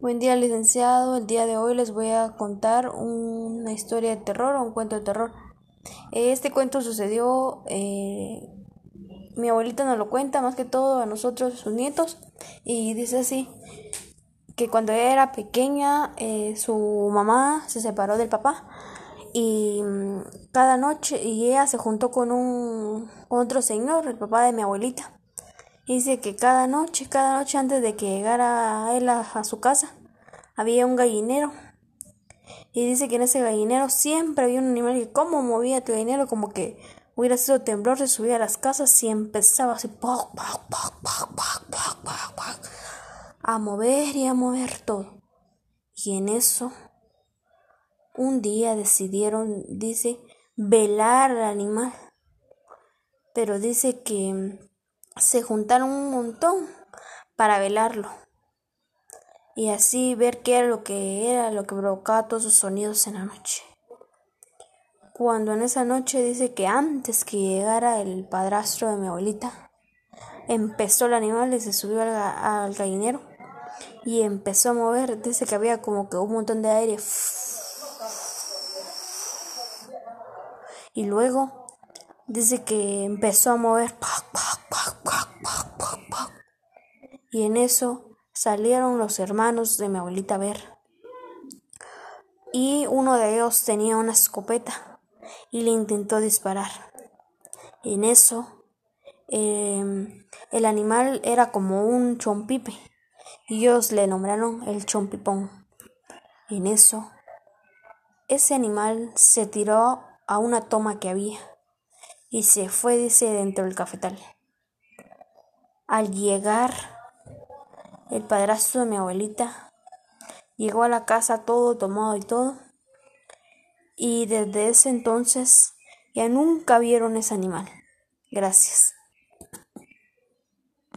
Buen día, licenciado. El día de hoy les voy a contar una historia de terror o un cuento de terror. Este cuento sucedió, eh, mi abuelita nos lo cuenta más que todo a nosotros, sus nietos, y dice así, que cuando ella era pequeña, eh, su mamá se separó del papá y mm, cada noche, y ella se juntó con un con otro señor, el papá de mi abuelita. Dice que cada noche, cada noche antes de que llegara él a, su casa, había un gallinero. Y dice que en ese gallinero siempre había un animal que como movía el gallinero como que hubiera sido temblor, se subía a las casas y empezaba así a mover y a mover todo. Y en eso, un día decidieron, dice, velar al animal. Pero dice que se juntaron un montón para velarlo y así ver qué era lo que era lo que provocaba todos esos sonidos en la noche. Cuando en esa noche dice que antes que llegara el padrastro de mi abuelita, empezó el animal y se subió al, gallinero y empezó a mover, dice que había como que un montón de aire. Y luego dice que empezó a mover y en eso salieron los hermanos de mi abuelita a ver. Y uno de ellos tenía una escopeta y le intentó disparar. En eso, em, el animal era como un chompipe y ellos le nombraron el chompipón. En eso, ese animal se tiró a una toma que había y se fue, dentro del cafetal. Al llegar el padrastro de mi abuelita llegó a la casa todo tomado y todo. Y desde ese entonces ya nunca vieron ese animal. Gracias.